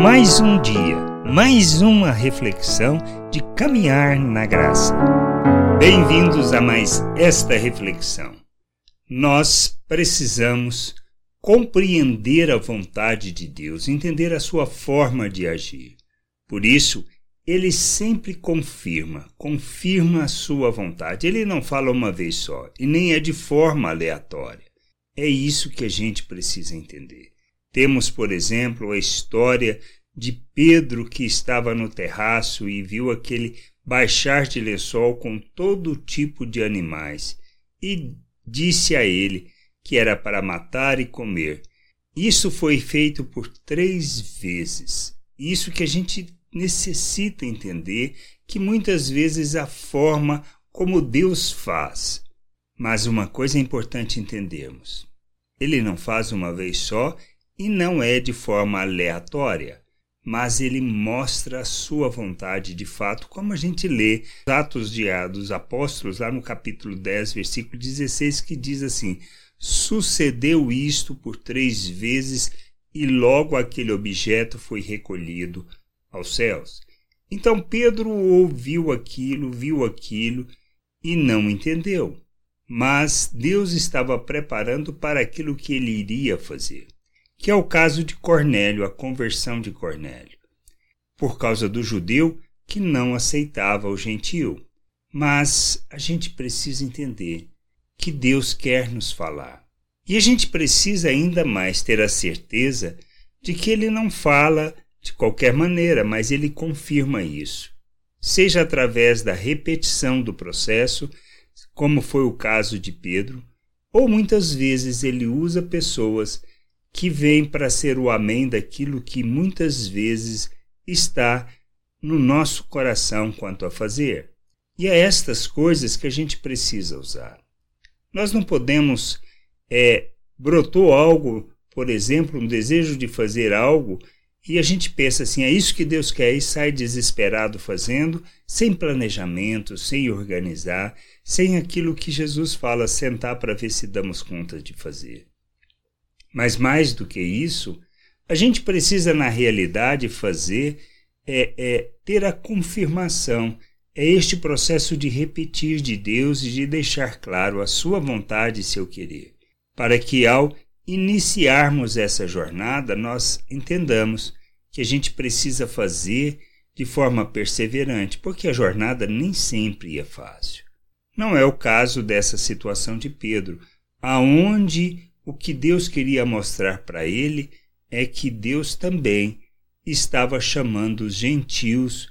Mais um dia, mais uma reflexão de caminhar na graça. Bem-vindos a mais esta reflexão. Nós precisamos compreender a vontade de Deus, entender a sua forma de agir. Por isso, ele sempre confirma, confirma a sua vontade. Ele não fala uma vez só e nem é de forma aleatória. É isso que a gente precisa entender. Temos, por exemplo, a história de Pedro que estava no terraço e viu aquele baixar de lençol com todo tipo de animais e disse a ele que era para matar e comer. Isso foi feito por três vezes. Isso que a gente necessita entender que muitas vezes a forma como Deus faz. Mas uma coisa é importante entendermos: Ele não faz uma vez só e não é de forma aleatória, mas ele mostra a sua vontade de fato, como a gente lê Atos de, dos Apóstolos, lá no capítulo 10, versículo 16, que diz assim: Sucedeu isto por três vezes e logo aquele objeto foi recolhido aos céus. Então Pedro ouviu aquilo, viu aquilo e não entendeu. Mas Deus estava preparando para aquilo que ele iria fazer, que é o caso de Cornélio, a conversão de Cornélio, por causa do judeu que não aceitava o gentio. Mas a gente precisa entender que Deus quer nos falar. E a gente precisa ainda mais ter a certeza de que ele não fala de qualquer maneira, mas ele confirma isso. Seja através da repetição do processo, como foi o caso de Pedro, ou muitas vezes ele usa pessoas que vêm para ser o amém daquilo que muitas vezes está no nosso coração quanto a fazer. E é estas coisas que a gente precisa usar. Nós não podemos. É, brotou algo, por exemplo, um desejo de fazer algo e a gente pensa assim, é isso que Deus quer e sai desesperado fazendo, sem planejamento, sem organizar, sem aquilo que Jesus fala, sentar para ver se damos conta de fazer. Mas mais do que isso, a gente precisa na realidade fazer é, é ter a confirmação, é este processo de repetir de Deus e de deixar claro a sua vontade e seu querer, para que ao iniciarmos essa jornada, nós entendamos que a gente precisa fazer de forma perseverante, porque a jornada nem sempre é fácil. Não é o caso dessa situação de Pedro, aonde o que Deus queria mostrar para ele é que Deus também estava chamando os gentios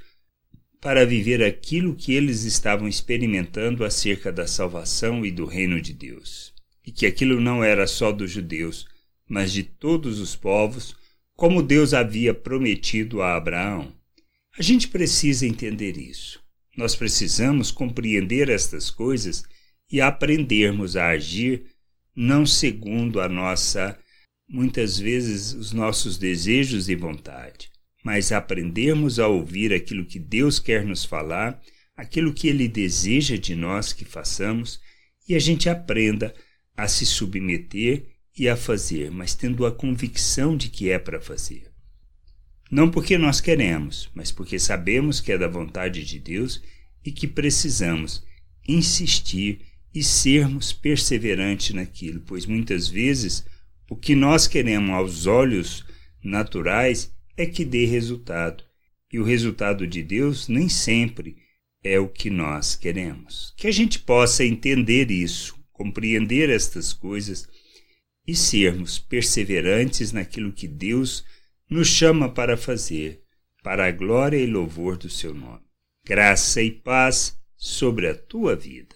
para viver aquilo que eles estavam experimentando acerca da salvação e do reino de Deus e que aquilo não era só dos judeus, mas de todos os povos, como Deus havia prometido a Abraão. A gente precisa entender isso. Nós precisamos compreender estas coisas e aprendermos a agir não segundo a nossa, muitas vezes, os nossos desejos e vontade, mas aprendermos a ouvir aquilo que Deus quer nos falar, aquilo que Ele deseja de nós que façamos, e a gente aprenda a se submeter e a fazer, mas tendo a convicção de que é para fazer. Não porque nós queremos, mas porque sabemos que é da vontade de Deus e que precisamos insistir e sermos perseverantes naquilo, pois muitas vezes o que nós queremos aos olhos naturais é que dê resultado, e o resultado de Deus nem sempre é o que nós queremos. Que a gente possa entender isso compreender estas coisas e sermos perseverantes naquilo que Deus nos chama para fazer, para a glória e louvor do seu nome. Graça e paz sobre a tua vida.